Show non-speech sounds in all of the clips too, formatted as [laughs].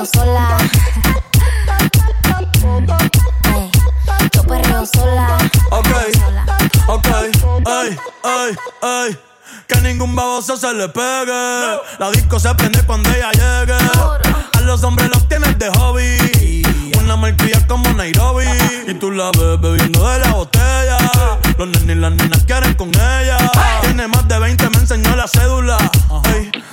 Perreo sola. Ey. Yo perreo sola. Ok, ok, ay, ay, ay. Que ningún baboso se le pegue. La disco se prende cuando ella llegue. A los hombres los tienes de hobby. Una malcria como Nairobi. Y tú la ves bebiendo de la botella. Los nenes y las nenas quieren con ella. Tiene más de 20, me enseñó la cédula.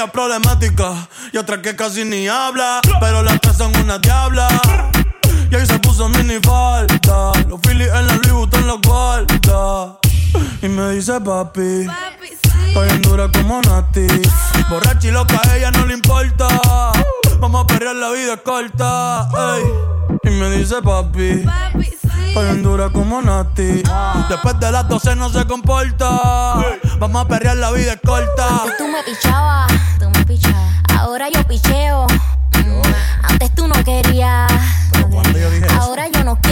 Amiga problemática y otra que casi ni habla. Pero las tres son una diabla. Y ahí se puso mini falta. Los Phillies en la Louis Vuitton los guarda. Y me dice papi. Estoy en dura como Nati. Borracha y loca, a ella no le importa. Vamos a perrear, la vida es corta. ey. Y me dice papi. Estoy en dura como Nati. Después de las 12 no se comporta. Vamos a perrear, la vida es corta. Antes tú me pichabas, tú me pichabas. Ahora yo picheo. Mm, Antes tú no querías. Ahora yo no quiero.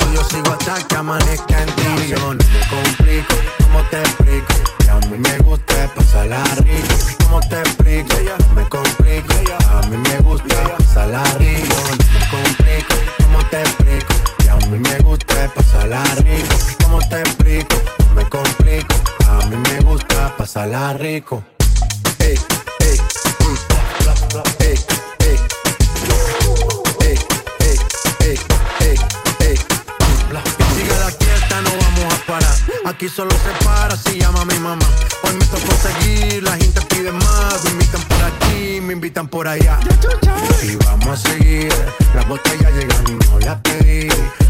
Eso yo sigo hasta que amanezca en ti. Yo no me complico, ¿cómo te explico? Que a mí me gusta pasarla rico. ¿Cómo te explico? No me complico. A mí me gusta pasarla rico. No me complico, ¿cómo te explico? Que a mí me gusta pasarla rico. ¿Cómo te explico? No me complico. A mí me gusta pasarla rico. Ey, ey, mm, bla, bla, ey, Aquí solo se para si llama mi mamá. Hoy me tocó seguir, la gente pide más. Me invitan por aquí, me invitan por allá. Y vamos a seguir. Las botellas llegan, no las pedí.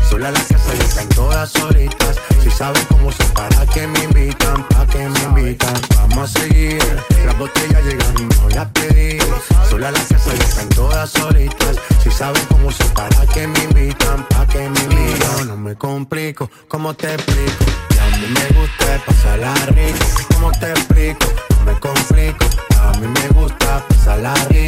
Sola la casa y están todas solitas. Si saben cómo se para que me invitan, pa' que me invitan. Vamos a seguir. Las botellas llegan, no las pedí. Sola la casa y están todas solitas. Si saben cómo se para que me invitan, pa' que me invitan. No me complico, ¿cómo te explico? A mí me gusta pasarla rico. ¿Cómo te explico? No me complico. A mí me gusta pasarla rico.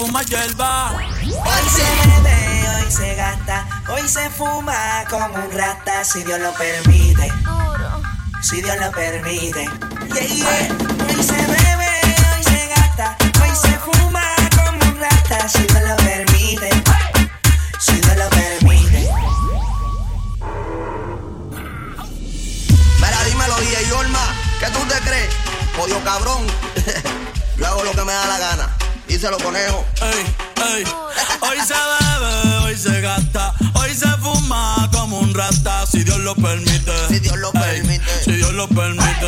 Hierba. Hoy se bebe, hoy se gasta, hoy se fuma como un rata, si Dios lo permite. Si Dios lo permite. Yeah, yeah. Hoy se bebe, hoy se gasta, hoy se fuma como un rata, si Dios lo permite. Si Dios lo permite. Mira, dímelo, DJ Olma, ¿qué tú te crees? Jodido cabrón. [laughs] Yo hago lo que me da la gana. Díselo, conejo. Ey, ey. Hoy se bebe, hoy se gasta, hoy se fuma como un rata, si Dios lo permite. Si Dios lo Ey, permite. Si Dios lo permite.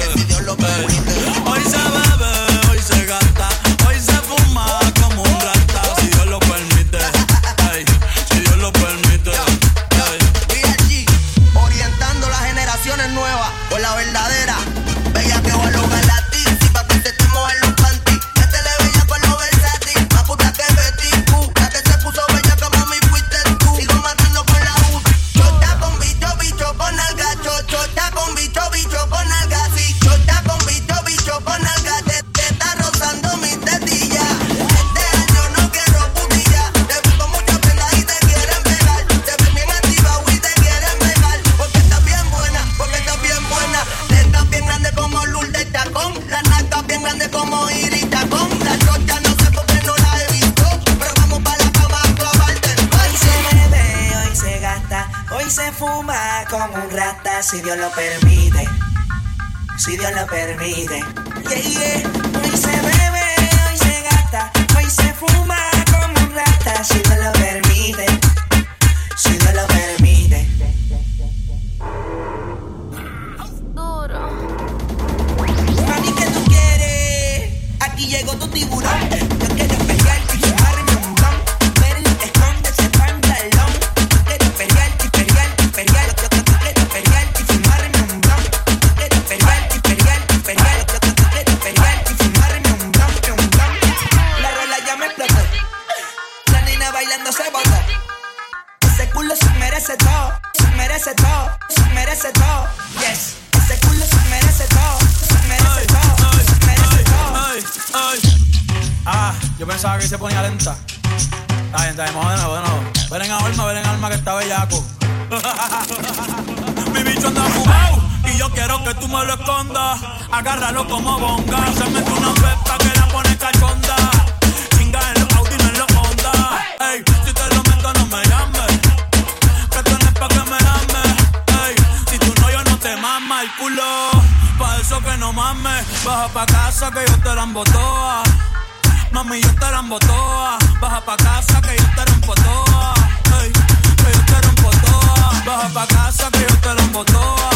Yeah, yeah. Hoy se bebe, merece todo. Yes, ese culo se merece todo, se merece todo, se merece todo. Ah, yo pensaba que se ponía lenta. Está bien, está bien, de nuevo. Ven en alma, ven en alma que está bellaco. [laughs] Mi bicho anda fumado y yo quiero que tú me lo escondas. Agárralo como bonga. Se mete una pepa que la pone cachonda. Mames. Baja pa' casa que yo te la embotoa. Mami, yo te la embotoa. Baja pa' casa que yo te rompo toa. Que yo te rompo toa. Baja pa' casa que yo te la embotoa.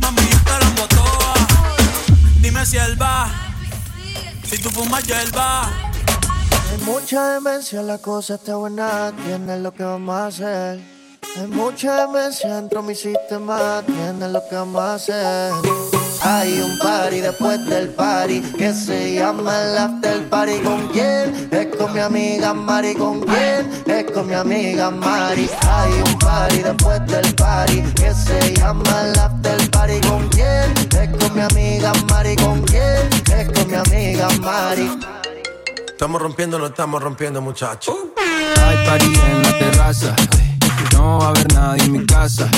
Mami, yo te la embotoa. Dime si él va. Si tú fumas hierba. Hay mucha demencia, la cosa está buena, tienes lo que vamos a hacer. Hay mucha demencia dentro de mi sistema, tienes lo que vamos a hacer. Hay un party después del party que se llama el after party. ¿Con quién? Es con mi amiga Mari. ¿Con quién? Es con mi amiga Mari. Hay un party después del party que se llama el after party. ¿Con quién? Es con mi amiga Mari. ¿Con quién? Es con mi amiga Mari. Estamos rompiendo, no estamos rompiendo, muchachos. Hay party en la terraza. No va a haber nadie en mi casa.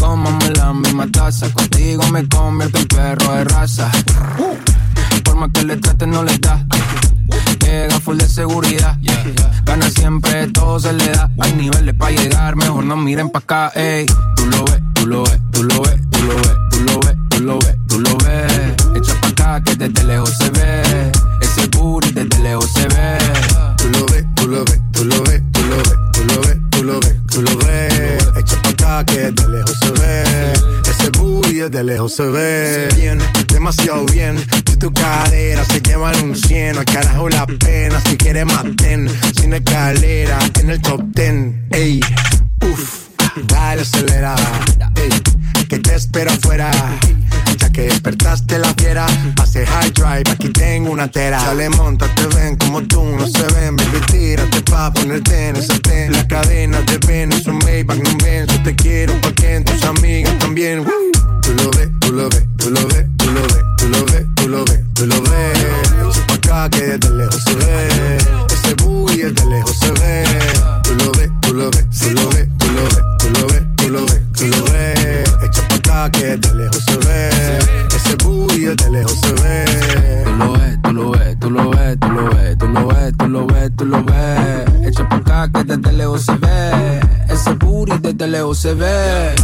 Cómame la misma taza. Contigo me convierto en perro de raza. Por más que le trate, no le da. Llega full de seguridad. Gana siempre, todo se le da. Hay niveles para llegar, mejor no miren pa' acá. Ey. Tú lo ves, tú lo ves, tú lo ves, tú lo ves, tú lo ves, tú lo ves, tú lo ves. Echa pa' acá que desde lejos se ve. Bien, demasiado bien. Si tu cadera se llevan un cien, al carajo la pena. Si quieres maten, sin escalera, en el top ten. Ey, uff, dale acelera. Ey, que te espero afuera. Ya que despertaste la fiera, pase high drive, aquí tengo una tera. Dale, montate, ven como tú no se ven. Baby, tírate pa' ponerte en ese ten. La cadena de ven, es un Maybach, no ven. Yo te quiero pa' que tus amigas también. Tú lo ves, tú lo ves, tú lo ves, tú lo ves, tú lo ves, tú lo ves, tú lo ves. Echa pa' acá que desde lejos se ve. Ese booty desde lejos se ve. Tú lo ves, tú lo ves, tú lo ves, tú lo ves, tú lo ves, tú lo ves, tú lo ves. Echa pa' acá que desde lejos se ve. Ese booty desde lejos se ve. Tú lo ves, tú lo ves, tú lo ves, tú lo ves, tú lo ves, tú lo ves, tú lo ves. Echa pa' acá que desde lejos se ve. Ese booty desde lejos se ve.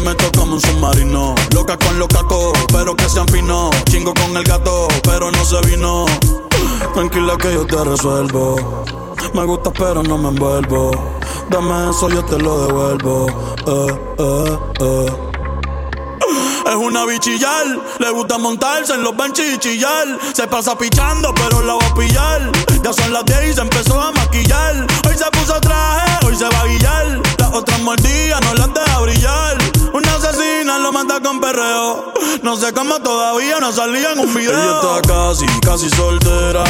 Yo le meto como un submarino. Loca con los cacos, pero que sean finos. Chingo con el gato, pero no se vino. Tranquila que yo te resuelvo. Me gusta, pero no me envuelvo. Dame eso, yo te lo devuelvo. Eh, eh, eh. Es una bichillar, le gusta montarse en los benches. Se pasa pichando, pero la va a pillar. Ya son las 10 y se empezó a maquillar. Hoy se puso traje, hoy se va a guillar. Las otras mordidas no las deja brillar. Una asesina lo manda con perreo. No sé cómo todavía no salía en un video. Ella está casi, casi soltera.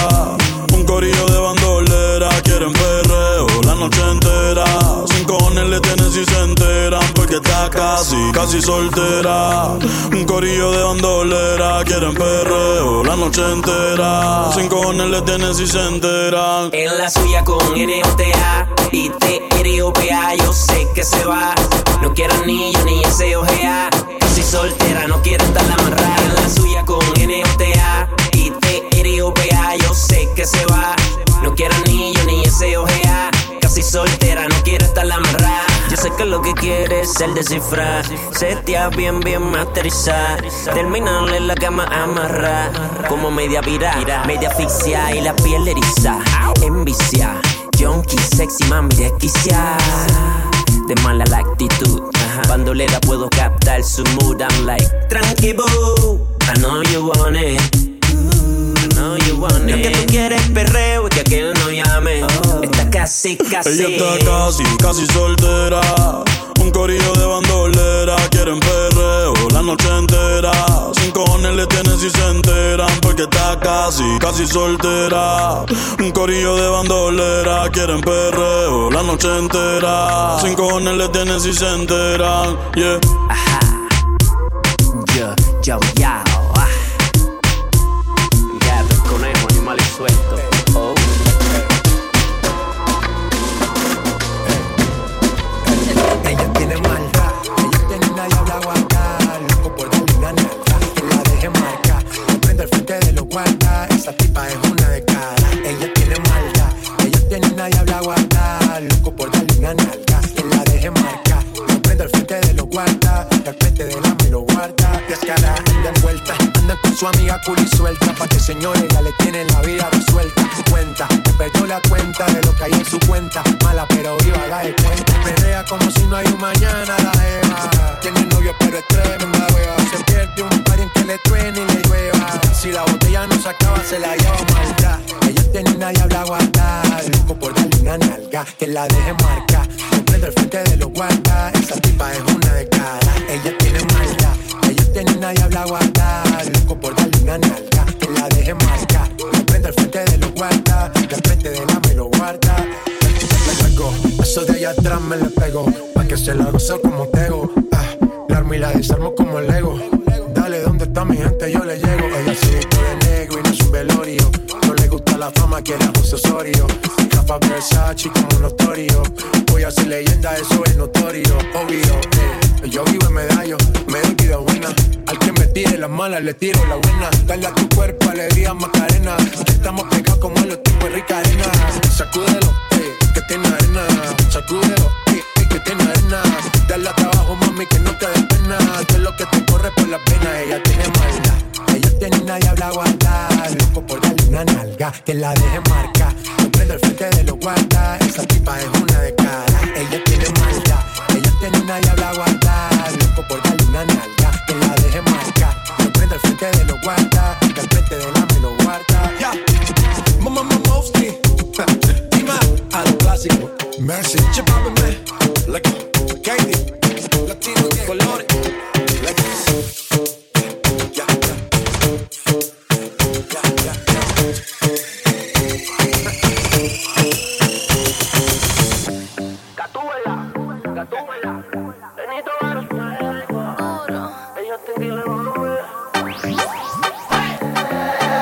Un corillo de bandolera. Quieren perreo la noche entera. Sin cojones le tienen si se enteran. Porque está casi, casi soltera. Un corillo de bandolera. Quieren perreo la noche entera. Sin cojones le tienen si se enteran. En la suya con N-O-T-A y T-R-O-P-A Yo sé que se va No quiero anillo ni ese ojea Casi soltera, no quiere estar amarrada En la suya con N-O-T-A y T-R-O-P-A Yo sé que se va No quiero anillo ni ese ojea Casi soltera, lo que quiere es el descifrar. Setear bien, bien masterizar. Terminarle la cama amarrar. Como media viral, media asfixia Y la piel eriza, envicia Junkie, sexy, mami, desquicia De mala la actitud Bandolera puedo captar su mood I'm like, tranqui boo I know you want it. I know you want it Lo que tú quieres es perreo. Y que aquel no llame. Está casi, casi Ella está casi, casi soltera. Un corillo de bandolera. Quieren perreo la noche entera. Sin cojones le tienen si se enteran. Porque está casi, casi soltera. Un corillo de bandolera. Quieren perreo la noche entera. Sin cojones le tienen si se enteran. Yeah. Yo, yo, yo, ah. Se la lleva maldad, ella tiene una diabla guarda, loco por darle una nalga, que la deje marca, prende el frente de los guarda, esa tipa es una de cara, ella tiene maldad, ella tiene una diabla guarda, loco por darle una nalga, que la deje marca, prende el frente de los guarda, el frente de la me lo guarda, me pegó, eso de allá atrás me le pegó, pa' que se la gozo como tego, ah, la armo y la desarmo como Lego, dale, ¿dónde está mi gente? Yo le llego, ella se la fama que era José Osorio, Rafa Versace como notorio, voy a ser leyenda, eso es notorio, obvio, eh, yo vivo en medallo, me doy vida buena, al que me tire las malas le tiro la buena, dale a tu cuerpo alegría Macarena, estamos pegados como los tipos de rica arena, sacúdelo, eh, que tiene arena, sacúdelo, eh, eh, que tiene arena, dale a trabajo mami que no te des pena, todo lo que te corre por las venas, ella tiene la guarda. Loco por una nalga, que la deje marca. Prendo el frente de los guardas. Esa tipa es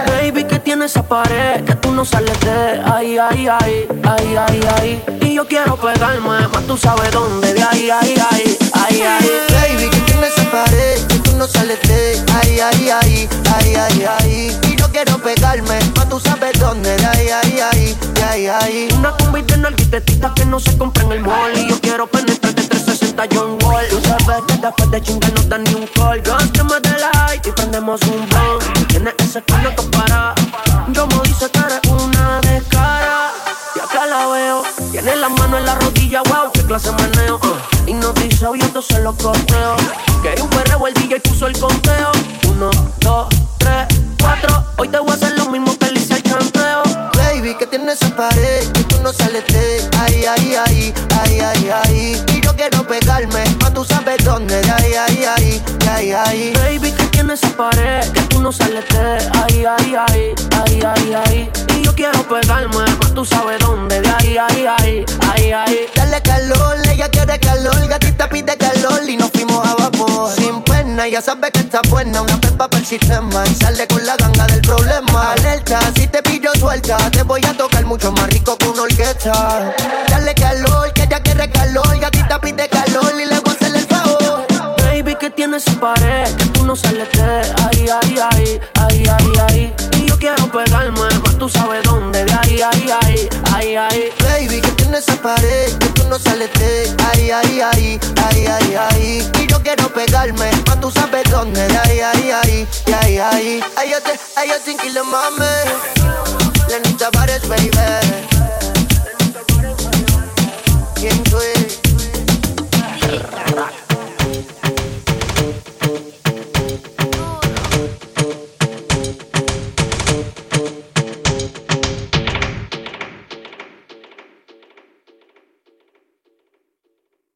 Baby, que tiene esa pared que tú no sales de ahí, ahí, ahí, ahí, ahí, ahí. Y yo quiero pegarme, más tú sabes dónde, de ahí, ahí, ahí, ahí, ahí. Baby, que tienes esa pared que tú no sales de ahí, ahí, ahí, ahí, ahí, ahí. Y yo quiero pegarme, más tú sabes dónde, de ahí, ahí, de ahí, ahí. Una combi de nalguitetitas que no se compra en el mall Y yo quiero penetrarte 360 John Wall Tú sabes que después de chingar no da ni un call Gástame de light y prendemos un blunt Tienes ese culo que para. Yo me dice que eres una descara Y acá la veo Tiene las manos en la rodilla, wow, qué clase de meneo. Uh. Y nos dice oyéndose los costeos Que un perreo el DJ puso el conteo. Uno, dos, tres, cuatro. Hoy te voy a hacer lo mismo que le hice al chanteo. Baby, que tienes esa pared que tú no sales de ahí, ahí, ahí, ahí, ahí, ahí. Quiero pegarme, más tú sabes dónde, de ahí, ahí, ahí, de ahí, ahí. Baby, que tiene esa pared que tú no sales de ahí, ahí, ahí, ahí, ahí, ahí. Y yo quiero pegarme, más tú sabes dónde, de ahí, ahí, ahí, ahí, ahí. Dale calor, ella quiere calor, gatita pide calor y nos fuimos a vapor. Sin pena, ya sabe que está buena, una pepa para el sistema y sale con la ganga del problema. Alerta, si te pillo suelta, te voy a tocar mucho más rico que una orquesta. en su pared, que tú no sales de ahí, ahí, ahí, ahí, ahí, ahí. Y yo quiero pegarme, pues tú sabes dónde, de ahí, ahí, ahí, ahí, ahí. Baby, que tiene esa pared, que tú no sales de ahí, ahí, ahí, ahí, ahí, ahí. Y yo quiero pegarme, pues tú sabes dónde, de ahí, ahí, ahí, ahí, ahí. Ay, yo te, ay, yo te inquilo, mame. Lenita Pares, baby. ¿Quién tú eres?